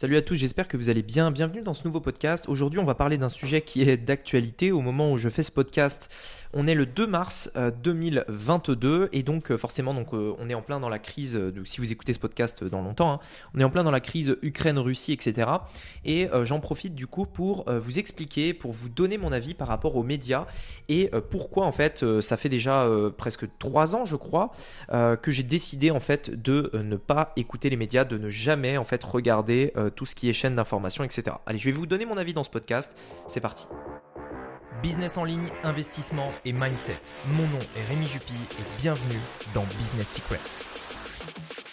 Salut à tous, j'espère que vous allez bien. Bienvenue dans ce nouveau podcast. Aujourd'hui, on va parler d'un sujet qui est d'actualité. Au moment où je fais ce podcast, on est le 2 mars 2022 euh, et donc euh, forcément, donc, euh, on est en plein dans la crise. si vous écoutez ce podcast dans longtemps, hein, on est en plein dans la crise Ukraine-Russie, etc. Et j'en profite du coup pour vous expliquer, pour vous donner mon avis par rapport aux médias et pourquoi en fait, ça fait déjà presque 3 ans, je crois, que j'ai décidé en fait de ne pas écouter les médias, de ne jamais en fait regarder tout ce qui est chaîne d'information, etc. Allez, je vais vous donner mon avis dans ce podcast. C'est parti. Business en ligne, investissement et mindset. Mon nom est Rémi Jupy et bienvenue dans Business Secrets.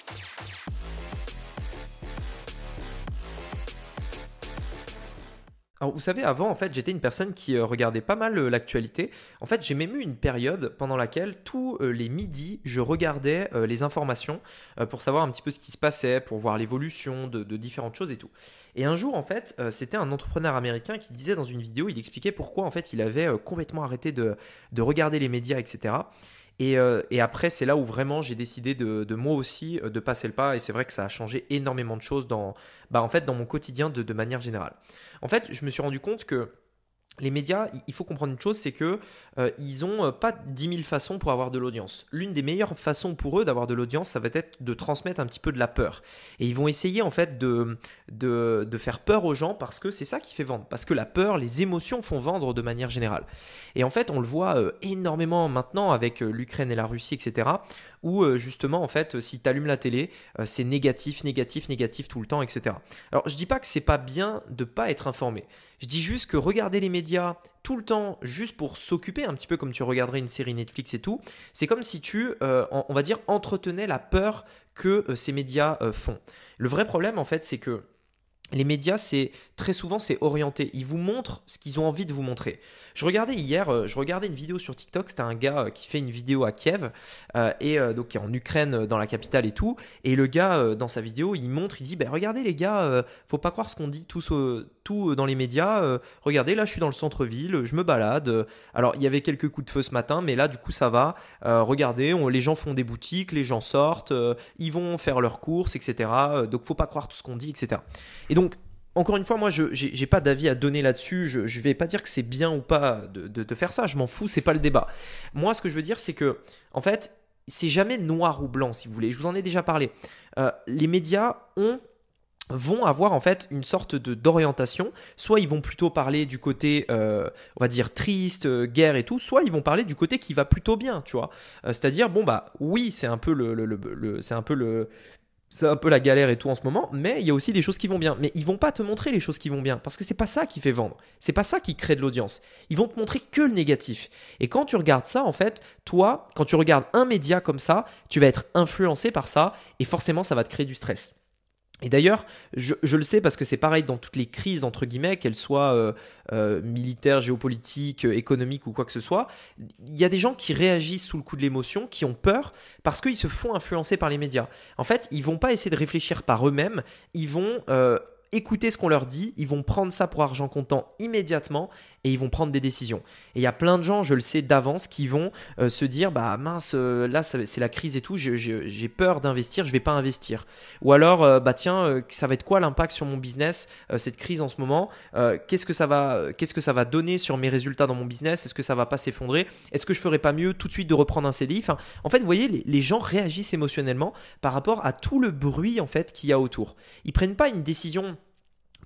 Vous savez, avant en fait j'étais une personne qui euh, regardait pas mal euh, l'actualité. En fait j'ai même eu une période pendant laquelle tous euh, les midis je regardais les informations pour savoir un petit peu ce qui se passait, pour voir l'évolution de, différentes choses et tout. Et un jour en fait c'était un entrepreneur américain qui disait dans une vidéo, il expliquait pourquoi en fait il avait complètement arrêté de regarder les médias, etc. Euh, et, après, c'est là où vraiment j'ai décidé de, moi aussi euh, de passer le pas. Et c'est vrai que ça a changé énormément de choses dans, bah, mon quotidien de manière générale. En fait, je me suis rendu compte que les médias, il faut comprendre une chose, c'est que euh, ils euh, pas 10 000 façons pour avoir de l'audience. L'une des meilleures façons pour eux d'avoir de l'audience, ça va être de transmettre un petit peu de la peur. Et ils vont essayer en fait de, de, faire peur aux gens parce que c'est ça qui fait vendre. Parce que la peur, les émotions font vendre de manière générale. Et en fait, on le voit euh, énormément maintenant avec l'Ukraine et la Russie, etc. Où justement, en fait, si tu allumes la télé, c'est négatif, négatif, négatif tout le temps, etc. Alors, je dis pas que c'est pas bien de pas être informé. Je dis juste que regarder les médias tout le temps juste pour s'occuper, un petit peu comme tu regarderais une série Netflix et tout, c'est comme si tu, euh, on va dire, entretenais la peur que euh, ces médias euh, font. Le vrai problème, en fait, c'est que les médias, c'est très souvent c'est orienté. Ils vous montrent ce qu'ils ont envie de vous montrer. Je regardais hier, euh, je regardais une vidéo sur TikTok. C'était un gars euh, qui fait une vidéo à Kiev euh, et donc qui est en Ukraine, dans la capitale et tout. Et le gars dans sa vidéo, il montre, il dit, ben regardez les gars, faut pas croire ce qu'on dit tous, tout dans les médias. regardez, là je suis dans le centre-ville, je me balade. Alors il y avait quelques coups de feu ce matin, mais là du coup ça va. regardez, les gens font des boutiques, les gens sortent, ils vont faire leurs courses, etc. donc faut pas croire tout ce qu'on dit, etc. Et donc encore une fois, moi, je n'ai pas d'avis à donner là-dessus. Je ne vais pas dire que c'est bien ou pas de, faire ça. Je m'en fous, c'est pas le débat. Moi, ce que je veux dire, c'est que, en fait, c'est jamais noir ou blanc, si vous voulez. Je vous en ai déjà parlé. Euh, les médias ont vont avoir en fait une sorte de d'orientation. Soit ils vont plutôt parler du côté, euh, on va dire triste, euh, guerre et tout. Soit ils vont parler du côté qui va plutôt bien, tu vois. C'est-à-dire bon bah oui, c'est un peu le c'est un peu le c'est un peu la galère et tout en ce moment, mais il y a aussi des choses qui vont bien. Mais ils vont pas te montrer les choses qui vont bien, parce que c'est pas ça qui fait vendre. C'est pas ça qui crée de l'audience. Ils vont te montrer que le négatif. Et quand tu regardes ça, en fait, toi, quand tu regardes un média comme ça, tu vas être influencé par ça, et forcément, ça va te créer du stress. Et d'ailleurs, je, le sais parce que c'est pareil dans toutes les crises, entre guillemets, qu'elles soient euh, euh, militaires, géopolitiques, euh, économiques ou quoi que ce soit, il y a des gens qui réagissent sous le coup de l'émotion, qui ont peur parce qu'ils se font influencer par les médias. En fait, ils vont pas essayer de réfléchir par eux-mêmes, ils vont écouter ce qu'on leur dit, ils vont prendre ça pour argent comptant immédiatement et ils vont prendre des décisions. Et il y a plein de gens, je le sais d'avance, qui vont euh, se dire bah mince, euh, là c'est la crise et tout, j'ai peur d'investir, je vais pas investir. Ou alors euh, bah tiens, ça va être quoi l'impact sur mon business cette crise en ce moment Qu'est-ce que ça va qu'est-ce que ça va donner sur mes résultats dans mon business Est-ce que ça va pas s'effondrer Est-ce que je ferais pas mieux tout de suite de reprendre un CDI en fait, vous voyez, les, les gens réagissent émotionnellement par rapport à tout le bruit en fait qu'il y a autour. Ils prennent pas une décision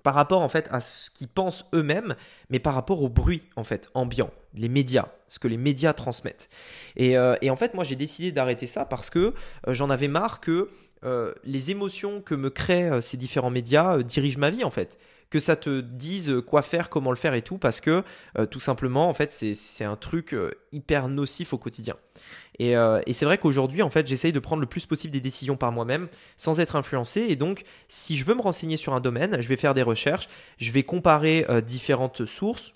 par rapport en fait à ce qu'ils pensent eux-mêmes, mais par rapport au bruit en fait ambiant, les médias, ce que les médias transmettent. Et, euh, en fait, moi j'ai décidé d'arrêter ça parce que euh, j'en avais marre que euh, les émotions que me créent ces différents médias dirigent ma vie en fait que ça te dise quoi faire, comment le faire et tout, parce que tout simplement, en fait, c'est un truc hyper nocif au quotidien. Euh, et, c'est vrai qu'aujourd'hui, en fait, j'essaye de prendre le plus possible des décisions par moi-même sans être influencé. Et donc, si je veux me renseigner sur un domaine, je vais faire des recherches, je vais comparer euh, différentes sources,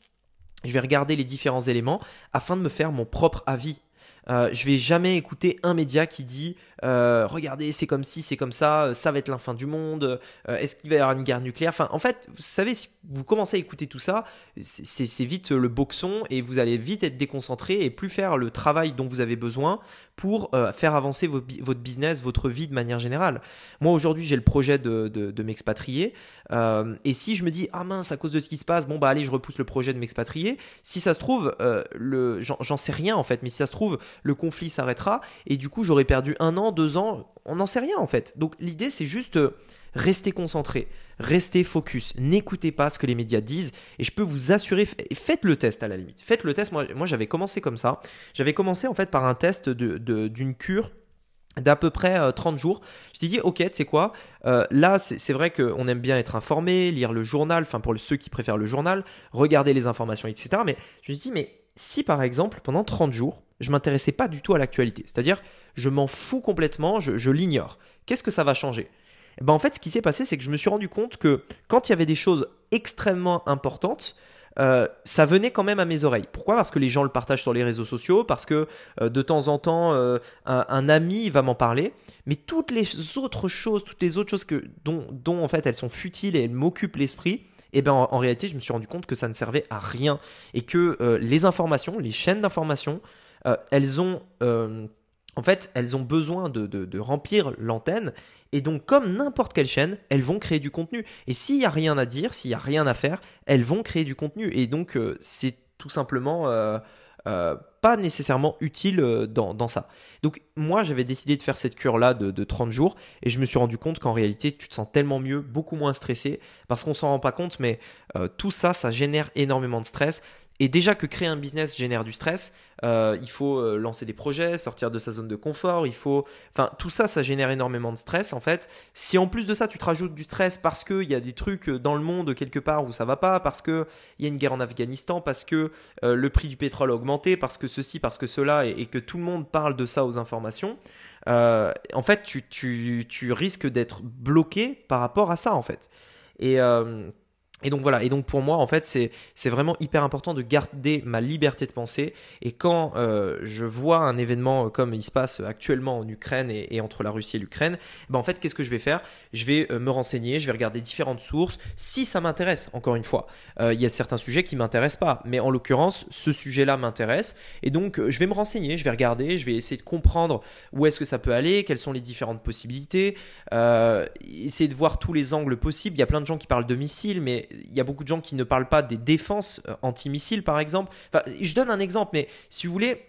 je vais regarder les différents éléments afin de me faire mon propre avis. Euh, je vais jamais écouter un média qui dit euh, regardez, c'est comme si, c'est comme ça, ça va être la fin du monde, euh, est-ce qu'il va y avoir une guerre nucléaire? Enfin, en fait, vous savez, si vous commencez à écouter tout ça, c'est vite le boxon et vous allez vite être déconcentré et plus faire le travail dont vous avez besoin pour euh, faire avancer votre business, votre vie de manière générale. Moi, aujourd'hui, j'ai le projet de, de, m'expatrier. et si je me dis, ah mince, à cause de ce qui se passe, bon, bah allez, je repousse le projet de m'expatrier, si ça se trouve, le j'en sais rien en fait, mais si ça se trouve, le conflit s'arrêtera et du coup, j'aurais perdu un an deux ans, on n'en sait rien en fait. Donc l'idée c'est juste euh, rester concentré, rester focus, n'écoutez pas ce que les médias disent et je peux vous assurer, faites le test à la limite. Faites le test, moi, j'avais commencé comme ça. J'avais commencé en fait par un test d'une de, cure d'à peu près 30 euh, jours. Je t'ai dit, ok, tu sais quoi, euh, là, c'est vrai qu'on aime bien être informé, lire le journal, enfin pour ceux qui préfèrent le journal, regarder les informations, etc. Mais je me suis dit, mais si par exemple, pendant 30 jours, je m'intéressais pas du tout à l'actualité, c'est-à-dire je m'en fous complètement, je, l'ignore, qu'est-ce que ça va changer? Eh ben, En fait, ce qui s'est passé, c'est que je me suis rendu compte que quand il y avait des choses extrêmement importantes, euh, ça venait quand même à mes oreilles. Pourquoi? Parce que les gens le partagent sur les réseaux sociaux, parce que euh, de temps en temps, euh, un, ami va m'en parler. Mais toutes les autres choses, toutes les autres choses que, dont, dont en fait elles sont futiles et elles m'occupent l'esprit, et eh ben en, réalité, je me suis rendu compte que ça ne servait à rien et que euh, les informations, les chaînes d'information, euh, elles ont euh, en fait, elles ont besoin de, remplir l'antenne. Et donc, comme n'importe quelle chaîne, elles vont créer du contenu. Et s'il n'y a rien à dire, s'il n'y a rien à faire, elles vont créer du contenu. Et donc, c'est tout simplement nécessairement utile dans, ça. Donc moi j'avais décidé de faire cette cure là de, 30 jours et je me suis rendu compte qu'en réalité tu te sens tellement mieux, beaucoup moins stressé parce qu'on s'en rend pas compte mais euh, tout ça ça génère énormément de stress. Et déjà que créer un business génère du stress, euh, il faut euh, lancer des projets, sortir de sa zone de confort, il faut... Enfin, tout ça, ça génère énormément de stress en fait. Si en plus de ça, tu te rajoutes du stress parce qu'il y a des trucs dans le monde quelque part où ça va pas, parce qu'il y a une guerre en Afghanistan, parce que le prix du pétrole a augmenté, parce que ceci, parce que cela, et, que tout le monde parle de ça aux informations, euh, en fait, tu, tu, tu risques d'être bloqué par rapport à ça, en fait. Et, euh, et donc voilà, et donc pour moi en fait c'est vraiment hyper important de garder ma liberté de penser et quand euh, je vois un événement comme il se passe actuellement en Ukraine et, entre la Russie et l'Ukraine, ben en fait qu'est-ce que je vais faire? Je vais euh, me renseigner, je vais regarder différentes sources si ça m'intéresse encore une fois. Euh, il y a certains sujets qui m'intéressent pas, mais en l'occurrence ce sujet-là m'intéresse. Et donc je vais me renseigner, je vais regarder, je vais essayer de comprendre où est-ce que ça peut aller, quelles sont les différentes possibilités, essayer de voir tous les angles possibles. Il y a plein de gens qui parlent de missiles, mais il y a beaucoup de gens qui ne parlent pas des défenses euh, anti-missiles, par exemple. Enfin, je donne un exemple, mais si vous voulez,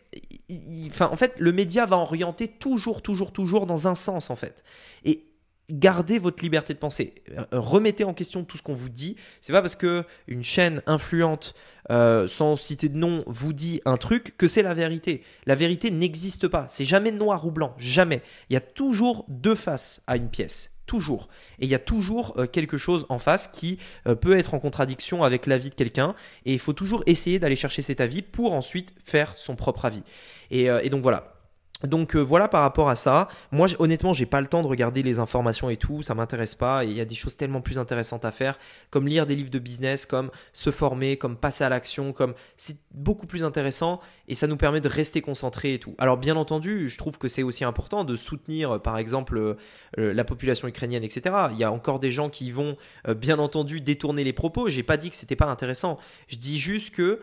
enfin, en fait, le média va orienter toujours, toujours, toujours dans un sens, en fait. Et gardez votre liberté de penser. Euh, remettez en question tout ce qu'on vous dit. C'est pas parce que une chaîne influente, euh, sans citer de nom, vous dit un truc que c'est la vérité. La vérité n'existe pas. C'est jamais noir ou blanc. Jamais. Il y a toujours deux faces à une pièce toujours. Et il y a toujours euh, quelque chose en face qui euh, peut être en contradiction avec l'avis de quelqu'un. Et il faut toujours essayer d'aller chercher cet avis pour ensuite faire son propre avis. et euh, donc voilà. Donc euh, voilà par rapport à ça. Moi honnêtement j'ai pas le temps de regarder les informations et tout, ça m'intéresse pas. Il y a des choses tellement plus intéressantes à faire, comme lire des livres de business, comme se former, comme passer à l'action, comme c'est beaucoup plus intéressant et ça nous permet de rester concentré et tout. Alors bien entendu, je trouve que c'est aussi important de soutenir par exemple euh, la population ukrainienne, etc. Il y a encore des gens qui vont euh, bien entendu détourner les propos. J'ai pas dit que c'était pas intéressant. Je dis juste que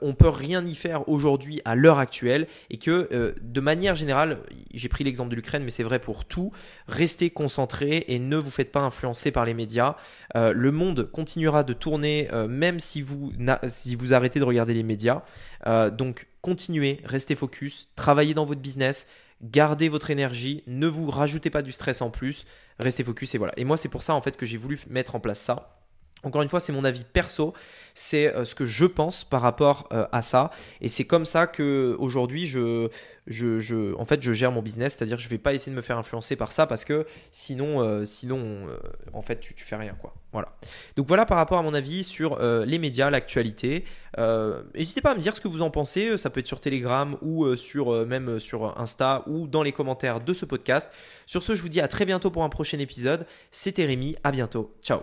on peut rien y faire aujourd'hui à l'heure actuelle et que de manière manière générale, j'ai pris l'exemple de l'Ukraine, mais c'est vrai pour tout, restez concentrés et ne vous faites pas influencer par les médias. Euh, le monde continuera de tourner euh, même si vous, si vous arrêtez de regarder les médias. Euh, donc continuez, restez focus, travaillez dans votre business, gardez votre énergie, ne vous rajoutez pas du stress en plus, restez focus et voilà. Et moi c'est pour ça en fait que j'ai voulu mettre en place ça. Encore une fois, c'est mon avis perso, c'est euh, ce que je pense par rapport euh, à ça, et c'est comme ça que aujourd'hui je, en fait, je gère mon business, c'est-à-dire que je vais pas essayer de me faire influencer par ça parce que sinon, euh, sinon, en fait, tu, tu fais rien quoi. Voilà. Donc voilà par rapport à mon avis sur les médias, l'actualité. N'hésitez pas à me dire ce que vous en pensez. Ça peut être sur Telegram ou sur même sur Insta ou dans les commentaires de ce podcast. Sur ce, je vous dis à très bientôt pour un prochain épisode. C'était Rémi. À bientôt. Ciao.